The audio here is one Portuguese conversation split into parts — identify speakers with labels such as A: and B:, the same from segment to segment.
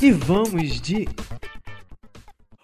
A: E vamos de.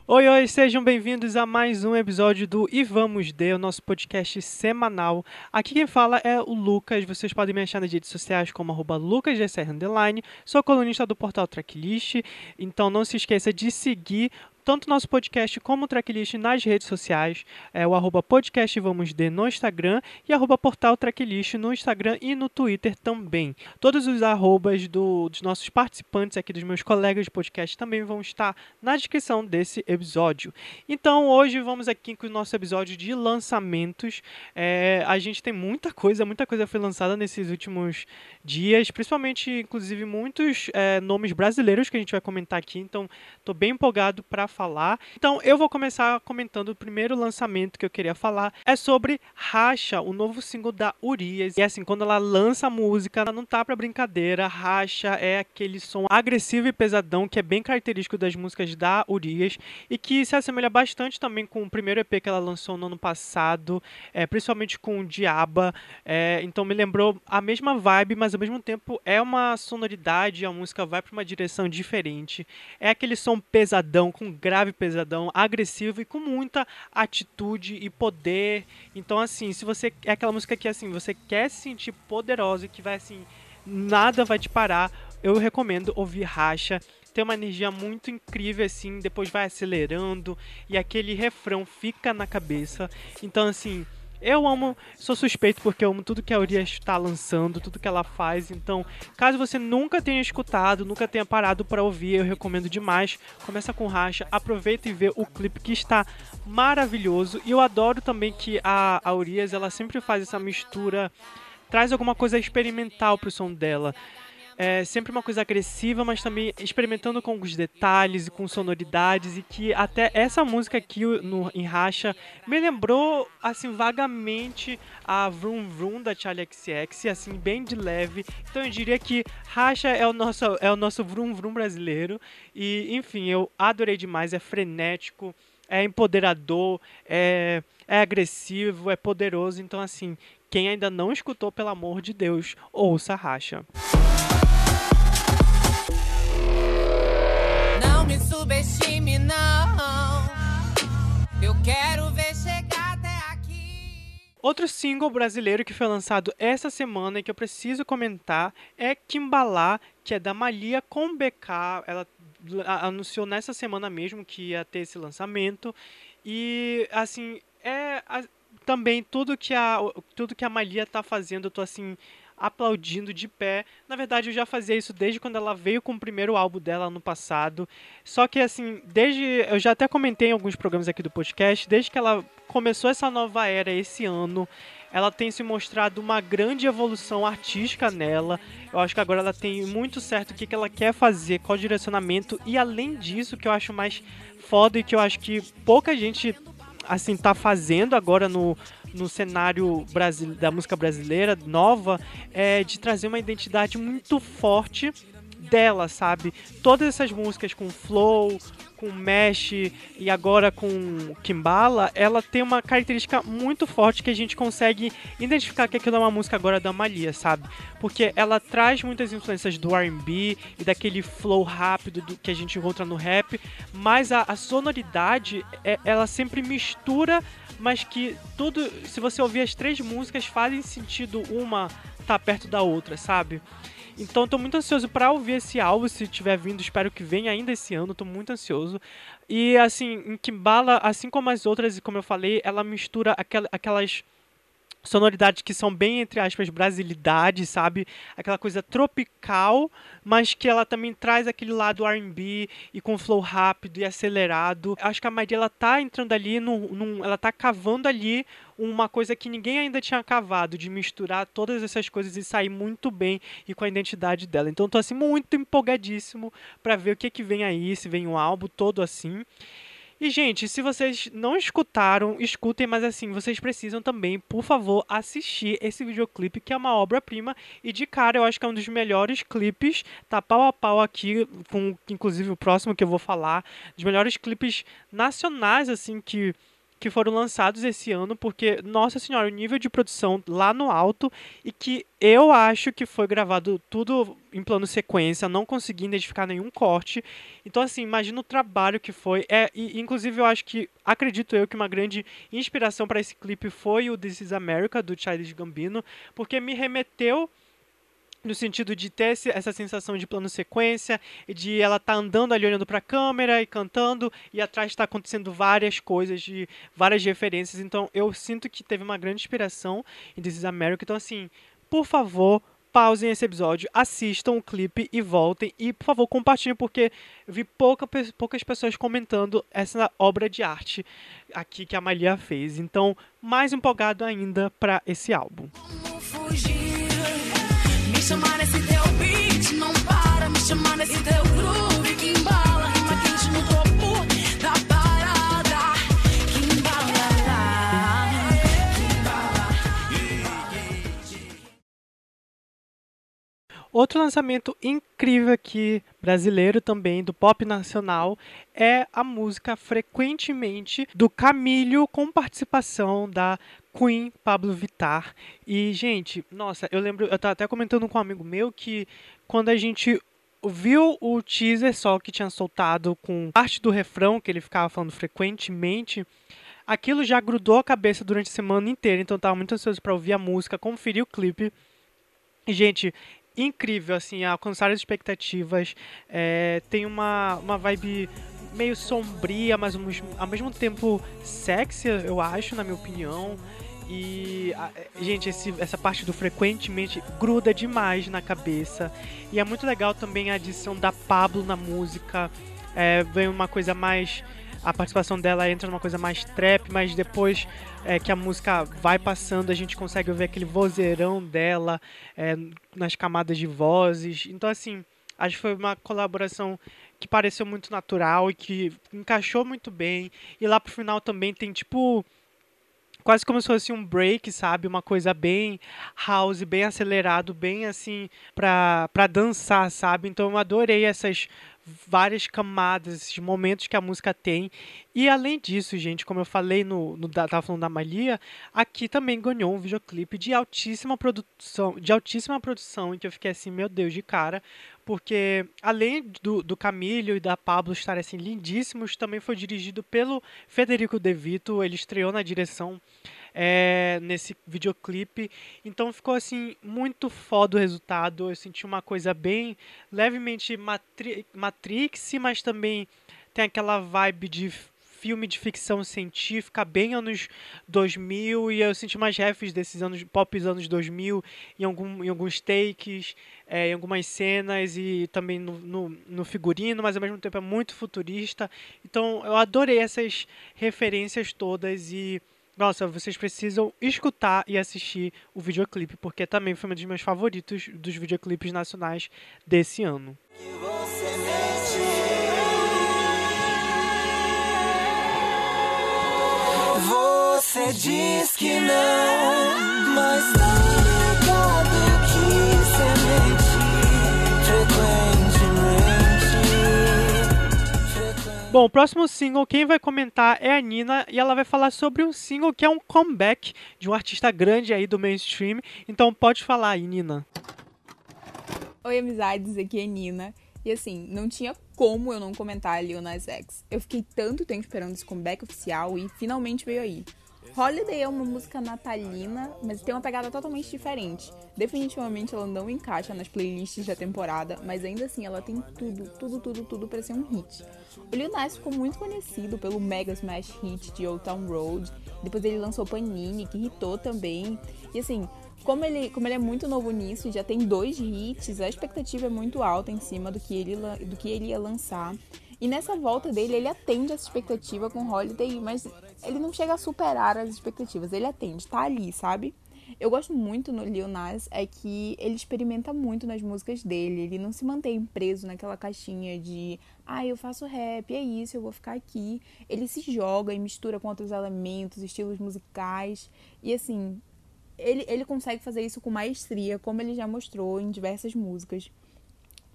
A: Oi, oi, sejam bem-vindos a mais um episódio do E Vamos De, o nosso podcast semanal. Aqui quem fala é o Lucas, vocês podem me achar nas redes sociais como arroba lucasgcr__, sou colunista do portal Tracklist, então não se esqueça de seguir tanto nosso podcast como o tracklist nas redes sociais, é o arroba podcast vamos de no Instagram e arroba portal tracklist no Instagram e no Twitter também. Todos os arrobas do, dos nossos participantes aqui, dos meus colegas de podcast, também vão estar na descrição desse episódio. Então hoje vamos aqui com o nosso episódio de lançamentos. É, a gente tem muita coisa, muita coisa foi lançada nesses últimos dias, principalmente, inclusive, muitos é, nomes brasileiros que a gente vai comentar aqui, então estou bem empolgado para falar. Então eu vou começar comentando o primeiro lançamento que eu queria falar, é sobre Racha, o novo single da Urias. E assim, quando ela lança a música, ela não tá para brincadeira, Racha é aquele som agressivo e pesadão que é bem característico das músicas da Urias e que se assemelha bastante também com o primeiro EP que ela lançou no ano passado, é, principalmente com o Diaba. É, então me lembrou a mesma vibe, mas ao mesmo tempo é uma sonoridade, a música vai para uma direção diferente. É aquele som pesadão, com grave pesadão, agressivo e com muita atitude e poder. Então, assim, se você. É aquela música que, assim, você quer se sentir poderosa e que vai, assim, nada vai te parar, eu recomendo ouvir Racha tem uma energia muito incrível assim, depois vai acelerando e aquele refrão fica na cabeça. Então assim, eu amo, sou suspeito porque eu amo tudo que a Urias está lançando, tudo que ela faz. Então, caso você nunca tenha escutado, nunca tenha parado para ouvir, eu recomendo demais. Começa com racha, aproveita e vê o clipe que está maravilhoso. E eu adoro também que a, a Urias, ela sempre faz essa mistura, traz alguma coisa experimental pro som dela é sempre uma coisa agressiva, mas também experimentando com os detalhes e com sonoridades e que até essa música aqui no, em Racha me lembrou assim vagamente a Vroom Vroom da Charlie XX, assim bem de leve. Então eu diria que Racha é o nosso é o nosso Vroom Vroom brasileiro e enfim, eu adorei demais, é frenético, é empoderador, é é agressivo, é poderoso, então assim, quem ainda não escutou, pelo amor de Deus, ouça Racha. Quero ver chegar até aqui. Outro single brasileiro que foi lançado essa semana e que eu preciso comentar é Kimbalá, que é da Malia com BK. Ela anunciou nessa semana mesmo que ia ter esse lançamento. E, assim, é também tudo que a, tudo que a Malia tá fazendo, eu tô assim aplaudindo de pé. Na verdade, eu já fazia isso desde quando ela veio com o primeiro álbum dela no passado. Só que assim, desde eu já até comentei em alguns programas aqui do podcast, desde que ela começou essa nova era esse ano, ela tem se mostrado uma grande evolução artística nela. Eu acho que agora ela tem muito certo o que, que ela quer fazer, qual direcionamento. E além disso, que eu acho mais foda e que eu acho que pouca gente assim tá fazendo agora no, no cenário da música brasileira nova é de trazer uma identidade muito forte dela, sabe? Todas essas músicas com flow, com mesh e agora com Kimbala, ela tem uma característica muito forte que a gente consegue identificar que aquilo é uma música agora da Malia, sabe? Porque ela traz muitas influências do R&B e daquele flow rápido do, que a gente encontra no rap, mas a, a sonoridade, é, ela sempre mistura mas que tudo, se você ouvir as três músicas, fazem sentido uma tá perto da outra, sabe? Então tô muito ansioso para ouvir esse álbum, se tiver vindo, espero que venha ainda esse ano, tô muito ansioso. E assim, em Kimbala, assim como as outras, como eu falei, ela mistura aquelas sonoridades que são bem, entre aspas, brasilidade, sabe? Aquela coisa tropical, mas que ela também traz aquele lado R&B e com flow rápido e acelerado. Acho que a Maria, ela tá entrando ali, num, num, ela tá cavando ali uma coisa que ninguém ainda tinha cavado, de misturar todas essas coisas e sair muito bem e com a identidade dela. Então tô assim muito empolgadíssimo para ver o que que vem aí, se vem um álbum todo assim. E, gente, se vocês não escutaram, escutem, mas assim, vocês precisam também, por favor, assistir esse videoclipe, que é uma obra-prima. E de cara, eu acho que é um dos melhores clipes, tá pau a pau aqui, com inclusive o próximo que eu vou falar, dos melhores clipes nacionais, assim, que que foram lançados esse ano, porque, nossa senhora, o nível de produção lá no alto e que eu acho que foi gravado tudo em plano sequência, não consegui identificar nenhum corte. Então, assim, imagina o trabalho que foi. É, e, inclusive, eu acho que, acredito eu, que uma grande inspiração para esse clipe foi o This is America, do Childish Gambino, porque me remeteu no sentido de ter essa sensação de plano sequência, de ela tá andando ali olhando para a câmera e cantando e atrás está acontecendo várias coisas de várias referências. Então eu sinto que teve uma grande inspiração em This is America. Então assim, por favor, pausem esse episódio, assistam o clipe e voltem e por favor compartilhem porque vi pouca, poucas pessoas comentando essa obra de arte aqui que a Malia fez. Então, mais empolgado ainda para esse álbum. Fugir chamar nesse teu beat, não para. Me chamar nesse teu groove que embala. Rima quente no topo da parada. Que embala. Outro lançamento incrível aqui, brasileiro também, do pop nacional, é a música Frequentemente do Camilho, com participação da Queen, Pablo Vittar. E, gente, nossa, eu lembro, eu tava até comentando com um amigo meu que quando a gente viu o teaser só que tinha soltado com parte do refrão que ele ficava falando frequentemente, aquilo já grudou a cabeça durante a semana inteira, então eu tava muito ansioso para ouvir a música, conferir o clipe. E, gente, incrível, assim, alcançar as expectativas. É, tem uma, uma vibe meio sombria, mas ao mesmo tempo sexy, eu acho, na minha opinião. E, gente, esse, essa parte do frequentemente gruda demais na cabeça. E é muito legal também a adição da Pablo na música. É, vem uma coisa mais. A participação dela entra numa coisa mais trap, mas depois é, que a música vai passando, a gente consegue ouvir aquele vozeirão dela é, nas camadas de vozes. Então, assim, acho que foi uma colaboração que pareceu muito natural e que encaixou muito bem. E lá pro final também tem tipo quase como se fosse um break, sabe? Uma coisa bem house, bem acelerado, bem assim pra, pra dançar, sabe? Então eu adorei essas várias camadas, esses momentos que a música tem. E além disso, gente, como eu falei no, no tava falando da Malia, aqui também ganhou um videoclipe de altíssima produção, de altíssima produção, em que eu fiquei assim, meu Deus, de cara, porque além do, do Camilo e da Pablo estarem assim lindíssimos, também foi dirigido pelo Federico De Vito, ele estreou na direção é, nesse videoclipe. Então ficou assim muito foda o resultado. Eu senti uma coisa bem levemente matri Matrix, mas também tem aquela vibe de filme de ficção científica bem anos 2000 e eu senti mais refs desses anos pop anos 2000 em, algum, em alguns takes, é, em algumas cenas e também no, no, no, figurino, mas ao mesmo tempo é muito futurista. Então eu adorei essas referências todas e nossa, vocês precisam escutar e assistir o videoclipe, porque também foi um dos meus favoritos dos videoclipes nacionais desse ano. Você diz que não, mas nada do que semente frequentemente. Bom, o próximo single, quem vai comentar é a Nina e ela vai falar sobre um single que é um comeback de um artista grande aí do mainstream. Então pode falar aí, Nina.
B: Oi, amizades, aqui é Nina. E assim, não tinha como eu não comentar Lil Nas X. Eu fiquei tanto tempo esperando esse comeback oficial e finalmente veio aí. Holiday é uma música natalina, mas tem uma pegada totalmente diferente. Definitivamente ela não encaixa nas playlists da temporada, mas ainda assim ela tem tudo, tudo, tudo, tudo para ser um hit. O Lil Nas ficou muito conhecido pelo mega smash hit de Old Town Road, depois ele lançou Panini, que hitou também. E assim, como ele, como ele é muito novo nisso, já tem dois hits, a expectativa é muito alta em cima do que ele, do que ele ia lançar. E nessa volta dele, ele atende essa expectativa com Holiday, mas ele não chega a superar as expectativas. Ele atende, tá ali, sabe? Eu gosto muito no Lil Nas é que ele experimenta muito nas músicas dele. Ele não se mantém preso naquela caixinha de ah, eu faço rap, é isso, eu vou ficar aqui. Ele se joga e mistura com outros elementos, estilos musicais. E assim, ele, ele consegue fazer isso com maestria, como ele já mostrou em diversas músicas.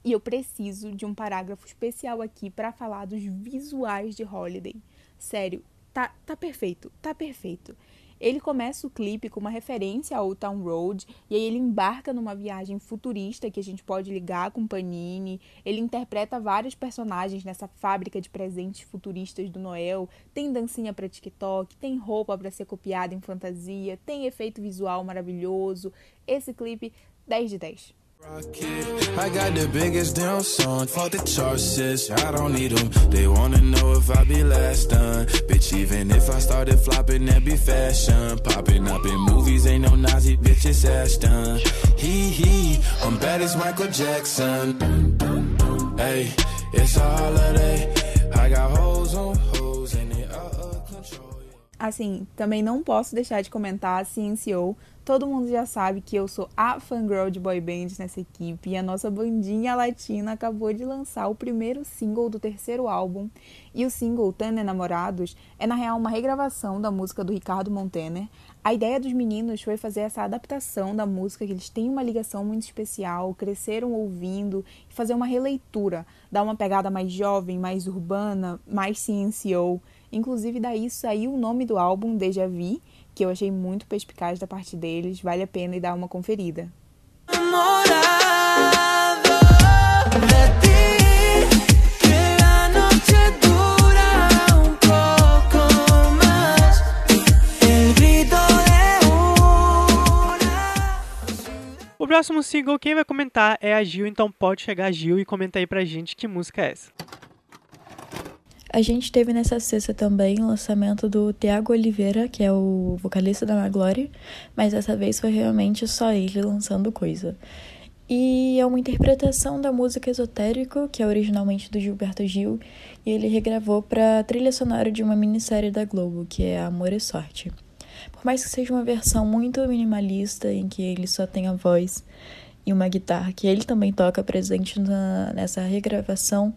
B: E eu preciso de um parágrafo especial aqui para falar dos visuais de Holiday. Sério, tá, tá perfeito, tá perfeito. Ele começa o clipe com uma referência ao Town Road e aí ele embarca numa viagem futurista que a gente pode ligar com Panini. Ele interpreta vários personagens nessa fábrica de presentes futuristas do Noel. Tem dancinha para TikTok, tem roupa para ser copiada em fantasia, tem efeito visual maravilhoso. Esse clipe 10 de 10. I got the biggest damn song, fuck the charts, I don't need them. They wanna know if I be last done. Bitch, even if I started flopping, that be fashion. Popping up in movies, ain't no Nazi bitches ass done. Hee hee, I'm bad as Michael Jackson. Hey, it's a holiday. I got hoes on hoes and it out of control. Assim, também não posso deixar de comentar a CNCO Todo mundo já sabe que eu sou a fangirl de boy band nessa equipe e a nossa bandinha latina acabou de lançar o primeiro single do terceiro álbum. E o single Tane Namorados é na real uma regravação da música do Ricardo Montaner. A ideia dos meninos foi fazer essa adaptação da música, que eles têm uma ligação muito especial, cresceram ouvindo, e fazer uma releitura, dar uma pegada mais jovem, mais urbana, mais CNCO. Inclusive daí saiu o nome do álbum, Deja Vu, que eu achei muito perspicaz da parte deles, vale a pena ir dar uma conferida.
A: O próximo single, quem vai comentar é a Gil, então pode chegar a Gil e comentar aí pra gente que música é essa.
C: A gente teve nessa sexta também o lançamento do Tiago Oliveira, que é o vocalista da Maglory, mas dessa vez foi realmente só ele lançando coisa. E é uma interpretação da música Esotérico, que é originalmente do Gilberto Gil, e ele regravou para trilha sonora de uma minissérie da Globo, que é Amor e Sorte. Por mais que seja uma versão muito minimalista, em que ele só tem a voz e uma guitarra que ele também toca presente na, nessa regravação.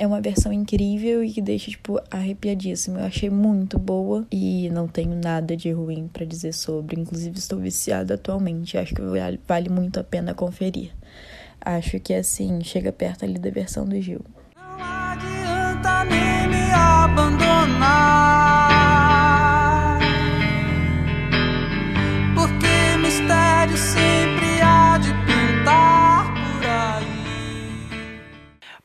C: É uma versão incrível e que deixa, tipo, arrepiadíssima. Eu achei muito boa e não tenho nada de ruim para dizer sobre. Inclusive, estou viciada atualmente. Acho que vale muito a pena conferir. Acho que, assim, chega perto ali da versão do Gil. Não adianta nem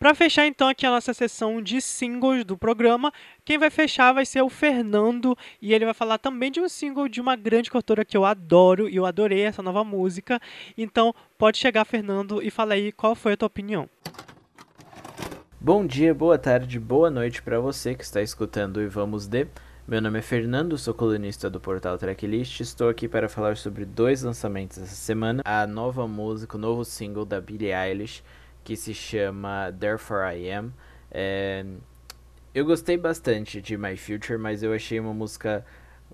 A: Para fechar então aqui a nossa sessão de singles do programa, quem vai fechar vai ser o Fernando e ele vai falar também de um single de uma grande cantora que eu adoro e eu adorei essa nova música. Então, pode chegar Fernando e fala aí qual foi a tua opinião.
D: Bom dia, boa tarde, boa noite para você que está escutando e vamos de meu nome é Fernando, sou colunista do portal Tracklist. Estou aqui para falar sobre dois lançamentos essa semana: a nova música, o novo single da Billie Eilish que se chama Therefore I Am. É, eu gostei bastante de My Future, mas eu achei uma música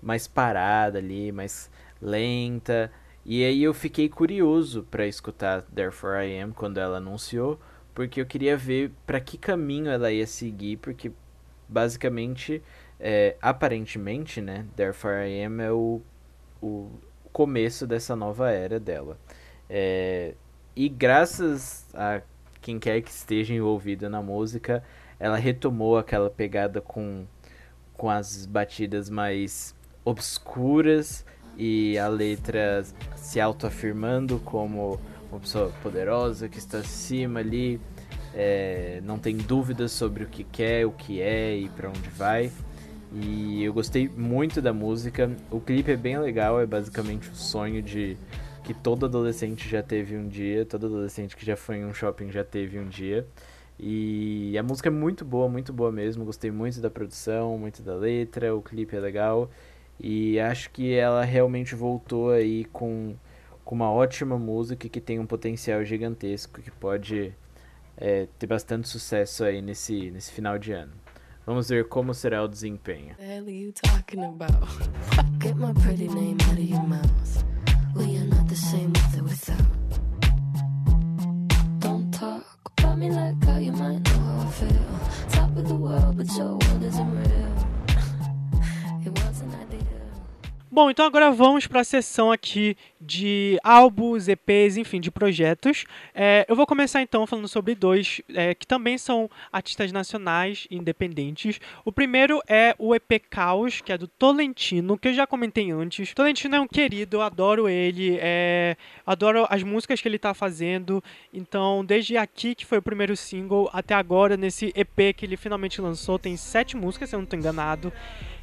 D: mais parada ali, mais lenta. E aí eu fiquei curioso para escutar Therefore I Am quando ela anunciou, porque eu queria ver para que caminho ela ia seguir, porque basicamente, é, aparentemente, né, Therefore I Am é o, o começo dessa nova era dela. É, e graças a quem quer que esteja envolvido na música, ela retomou aquela pegada com, com as batidas mais obscuras e a letra se autoafirmando como uma pessoa poderosa que está acima ali, é, não tem dúvidas sobre o que quer, o que é e para onde vai. E eu gostei muito da música. O clipe é bem legal, é basicamente o sonho de que todo adolescente já teve um dia, todo adolescente que já foi em um shopping já teve um dia. E a música é muito boa, muito boa mesmo. Gostei muito da produção, muito da letra, o clipe é legal. E acho que ela realmente voltou aí com, com uma ótima música que tem um potencial gigantesco que pode é, ter bastante sucesso aí nesse, nesse final de ano. Vamos ver como será o desempenho. Well, you're not the same with or without. Don't talk about me like how you might know how I feel. Top of the world, but your world isn't real. It wasn't ideal.
A: Bom, então agora vamos para a sessão aqui de álbuns, EPs, enfim, de projetos. É, eu vou começar então falando sobre dois é, que também são artistas nacionais independentes. O primeiro é o EP Caos, que é do Tolentino, que eu já comentei antes. Tolentino é um querido, eu adoro ele, é, adoro as músicas que ele está fazendo. Então, desde aqui, que foi o primeiro single, até agora, nesse EP que ele finalmente lançou, tem sete músicas, se eu não estou enganado.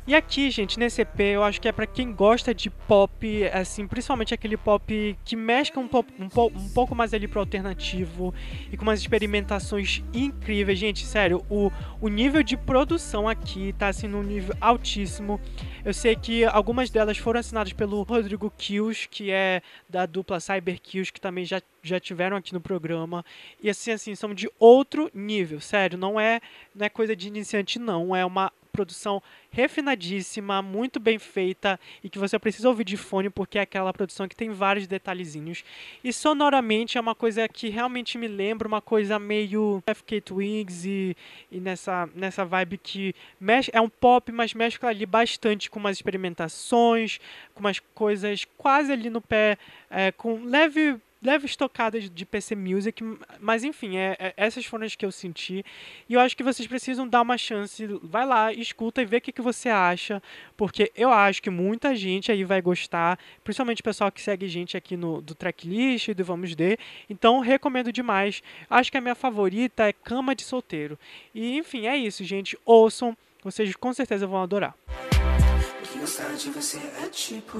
A: E aqui, gente, nesse EP, eu acho que é para quem gosta de pop, assim, principalmente aquele pop que mescla um, pop, um, po, um pouco mais ali pro alternativo e com umas experimentações incríveis. Gente, sério, o, o nível de produção aqui tá assim num nível altíssimo. Eu sei que algumas delas foram assinadas pelo Rodrigo Kills, que é da dupla Cyber Kills, que também já já tiveram aqui no programa. E assim, assim, são de outro nível, sério, não é, não é coisa de iniciante não, é uma produção refinadíssima, muito bem feita e que você precisa ouvir de fone porque é aquela produção que tem vários detalhezinhos. E sonoramente é uma coisa que realmente me lembra uma coisa meio FK Twigs e, e nessa, nessa vibe que mexe, é um pop, mas mescla ali bastante com umas experimentações, com umas coisas quase ali no pé, é, com leve leves tocadas de PC Music, mas enfim, é, é, essas foram as que eu senti. E eu acho que vocês precisam dar uma chance. Vai lá, escuta e vê o que, que você acha, porque eu acho que muita gente aí vai gostar, principalmente o pessoal que segue gente aqui no do tracklist e do Vamos D. Então, recomendo demais. Acho que a minha favorita é Cama de Solteiro. E enfim, é isso, gente. Ouçam, vocês com certeza vão adorar. Que de você é tipo.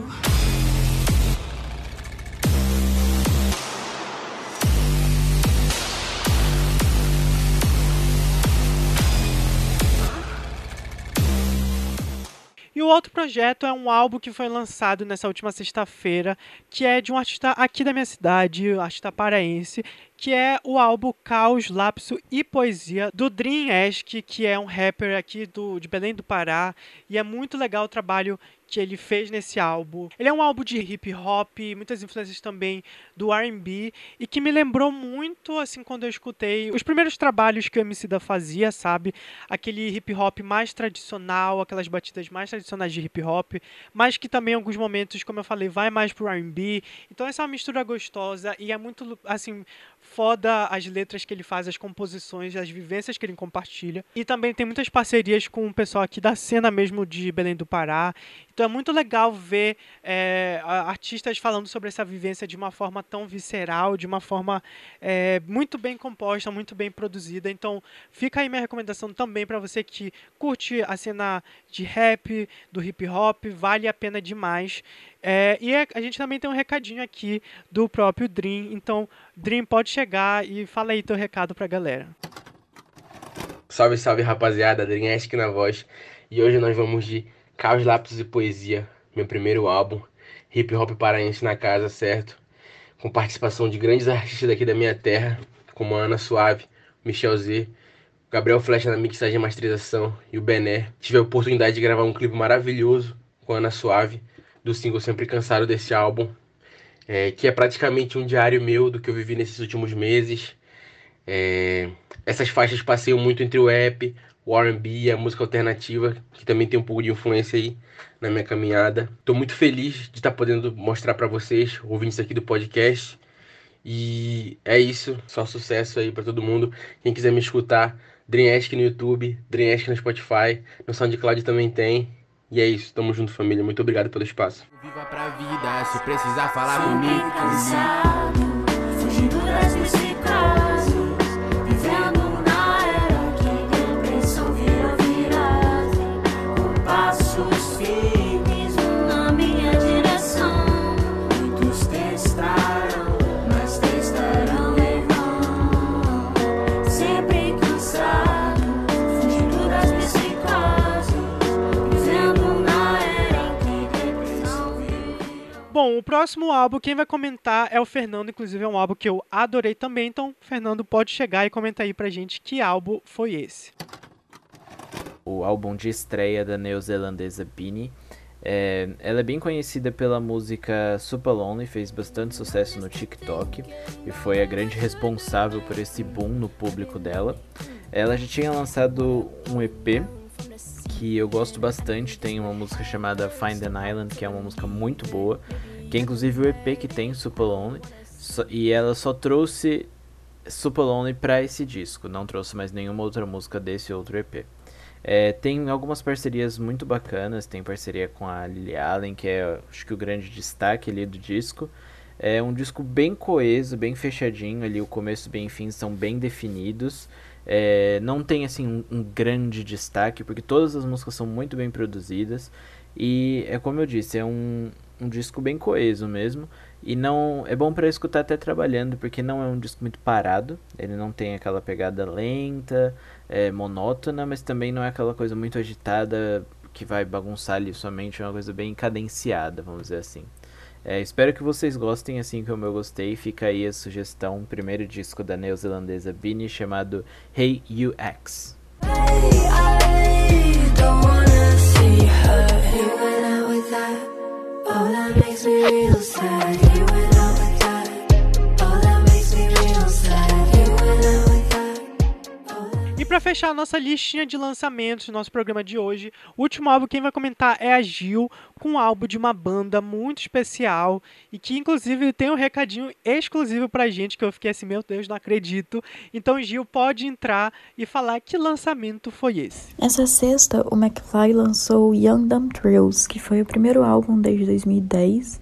A: E o outro projeto é um álbum que foi lançado nessa última sexta-feira, que é de um artista aqui da minha cidade, um artista paraense, que é o álbum Caos, Lapso e Poesia do Dream Esk, que é um rapper aqui do, de Belém do Pará, e é muito legal o trabalho que ele fez nesse álbum. Ele é um álbum de hip hop, muitas influências também do R&B e que me lembrou muito assim quando eu escutei os primeiros trabalhos que o MC da fazia, sabe? Aquele hip hop mais tradicional, aquelas batidas mais tradicionais de hip hop, mas que também em alguns momentos, como eu falei, vai mais pro R&B. Então essa é uma mistura gostosa e é muito assim foda as letras que ele faz, as composições, as vivências que ele compartilha. E também tem muitas parcerias com o pessoal aqui da cena mesmo de Belém do Pará. Então é muito legal ver é, artistas falando sobre essa vivência de uma forma tão visceral, de uma forma é, muito bem composta, muito bem produzida. Então fica aí minha recomendação também para você que curte a cena de rap, do hip hop, vale a pena demais. É, e a gente também tem um recadinho aqui do próprio Dream. Então, Dream, pode chegar e fala aí teu recado pra galera.
E: Salve, salve rapaziada, Dream Ask na voz. E hoje nós vamos de Caos, Lápis e Poesia, meu primeiro álbum, hip hop paraense na casa, certo? Com participação de grandes artistas daqui da minha terra, como a Ana Suave, Michel Z, Gabriel Flecha na mixagem e masterização e o Bené. Tive a oportunidade de gravar um clipe maravilhoso com a Ana Suave, do single Sempre Cansado desse álbum, é, que é praticamente um diário meu do que eu vivi nesses últimos meses. É, essas faixas passeiam muito entre o rap, o R&B a música alternativa, que também tem um pouco de influência aí na minha caminhada. Estou muito feliz de estar tá podendo mostrar para vocês, ouvintes aqui do podcast. E é isso, só sucesso aí para todo mundo. Quem quiser me escutar, Dreamesque no YouTube, Dreamesque no Spotify, no SoundCloud também tem. E é isso, tamo junto família, muito obrigado pelo espaço. Viva pra vida, se precisar falar comigo.
A: Próximo álbum, quem vai comentar é o Fernando, inclusive é um álbum que eu adorei também, então Fernando pode chegar e comentar aí pra gente que álbum foi esse.
D: O álbum de estreia da neozelandesa Beanie. É, ela é bem conhecida pela música Super Lonely, fez bastante sucesso no TikTok e foi a grande responsável por esse boom no público dela. Ela já tinha lançado um EP que eu gosto bastante. Tem uma música chamada Find an Island, que é uma música muito boa, que é inclusive o EP que tem Super Lonely, e ela só trouxe Super Lonely pra esse disco, não trouxe mais nenhuma outra música desse outro EP. É, tem algumas parcerias muito bacanas, tem parceria com a Lily Allen, que é acho que o grande destaque ali do disco. É um disco bem coeso, bem fechadinho ali, o começo e o fim são bem definidos. É, não tem assim um, um, grande destaque, porque todas as músicas são muito bem produzidas. E é como eu disse, é um, um disco bem coeso mesmo. E não é bom para escutar até trabalhando, porque não é um disco muito parado. Ele não tem aquela pegada lenta, é, monótona, mas também não é aquela coisa muito agitada que vai bagunçar ali somente. É uma coisa bem cadenciada, vamos dizer assim. É, espero que vocês gostem assim como eu gostei. Fica aí a sugestão, primeiro disco da neozelandesa Bini chamado Hey UX. Hey, makes me real sad.
A: Para fechar a nossa listinha de lançamentos do nosso programa de hoje, o último álbum quem vai comentar é a Gil, com um álbum de uma banda muito especial e que inclusive tem um recadinho exclusivo pra gente que eu fiquei assim, meu Deus, não acredito. Então Gil pode entrar e falar que lançamento foi esse.
C: Essa sexta, o McFly lançou Young Dumb Thrills, que foi o primeiro álbum desde 2010,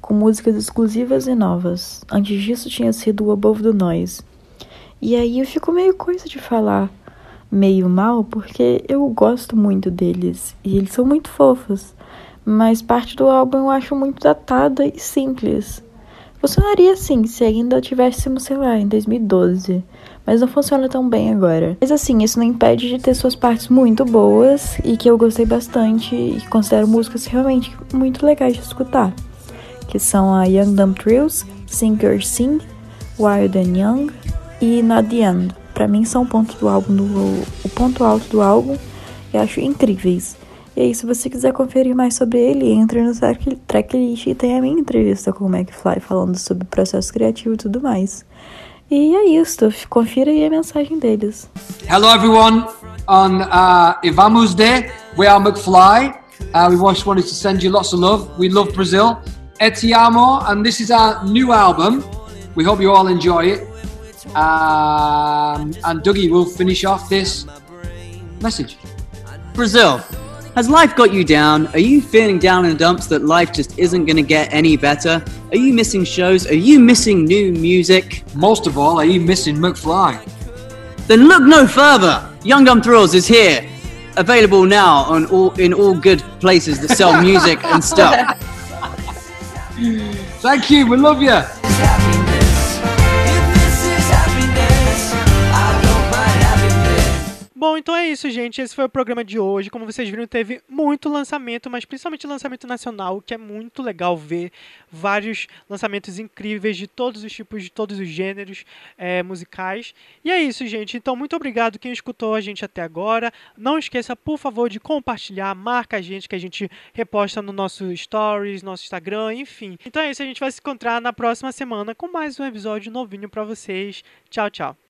C: com músicas exclusivas e novas. Antes disso tinha sido o Above the Noise. E aí eu fico meio coisa de falar, meio mal porque eu gosto muito deles e eles são muito fofos, mas parte do álbum eu acho muito datada e simples. Funcionaria assim se ainda tivéssemos, sei lá, em 2012, mas não funciona tão bem agora. Mas assim, isso não impede de ter suas partes muito boas e que eu gostei bastante e considero músicas realmente muito legais de escutar, que são a Young Dumb Trills, Singer Sing, Wild and Young e Not The End para mim são pontos do álbum do, o ponto alto do álbum e acho incríveis. E aí, se você quiser conferir mais sobre ele, entre no tracklist e tem a minha entrevista com o McFly falando sobre o processo criativo e tudo mais. E é isso, confira aí a mensagem deles.
F: Hello everyone, on uh, Vamos De, we are McFly. Uh, we just wanted to send you lots of love. We love Brazil. Etiamo, and this is our new album. We hope you all enjoy it. Um, and Dougie will finish off this message.
G: Brazil, has life got you down? Are you feeling down in the dumps that life just isn't going to get any better? Are you missing shows? Are you missing new music?
F: Most of all, are you missing McFly?
G: Then look no further. Young Dumb Thrills is here, available now on all in all good places that sell music and stuff.
F: Thank you. We love you.
A: Bom, então é isso, gente. Esse foi o programa de hoje. Como vocês viram, teve muito lançamento, mas principalmente lançamento nacional, que é muito legal ver vários lançamentos incríveis de todos os tipos, de todos os gêneros é, musicais. E é isso, gente. Então, muito obrigado quem escutou a gente até agora. Não esqueça, por favor, de compartilhar, marca a gente, que a gente reposta no nosso Stories, nosso Instagram, enfim. Então é isso, a gente vai se encontrar na próxima semana com mais um episódio novinho para vocês. Tchau, tchau.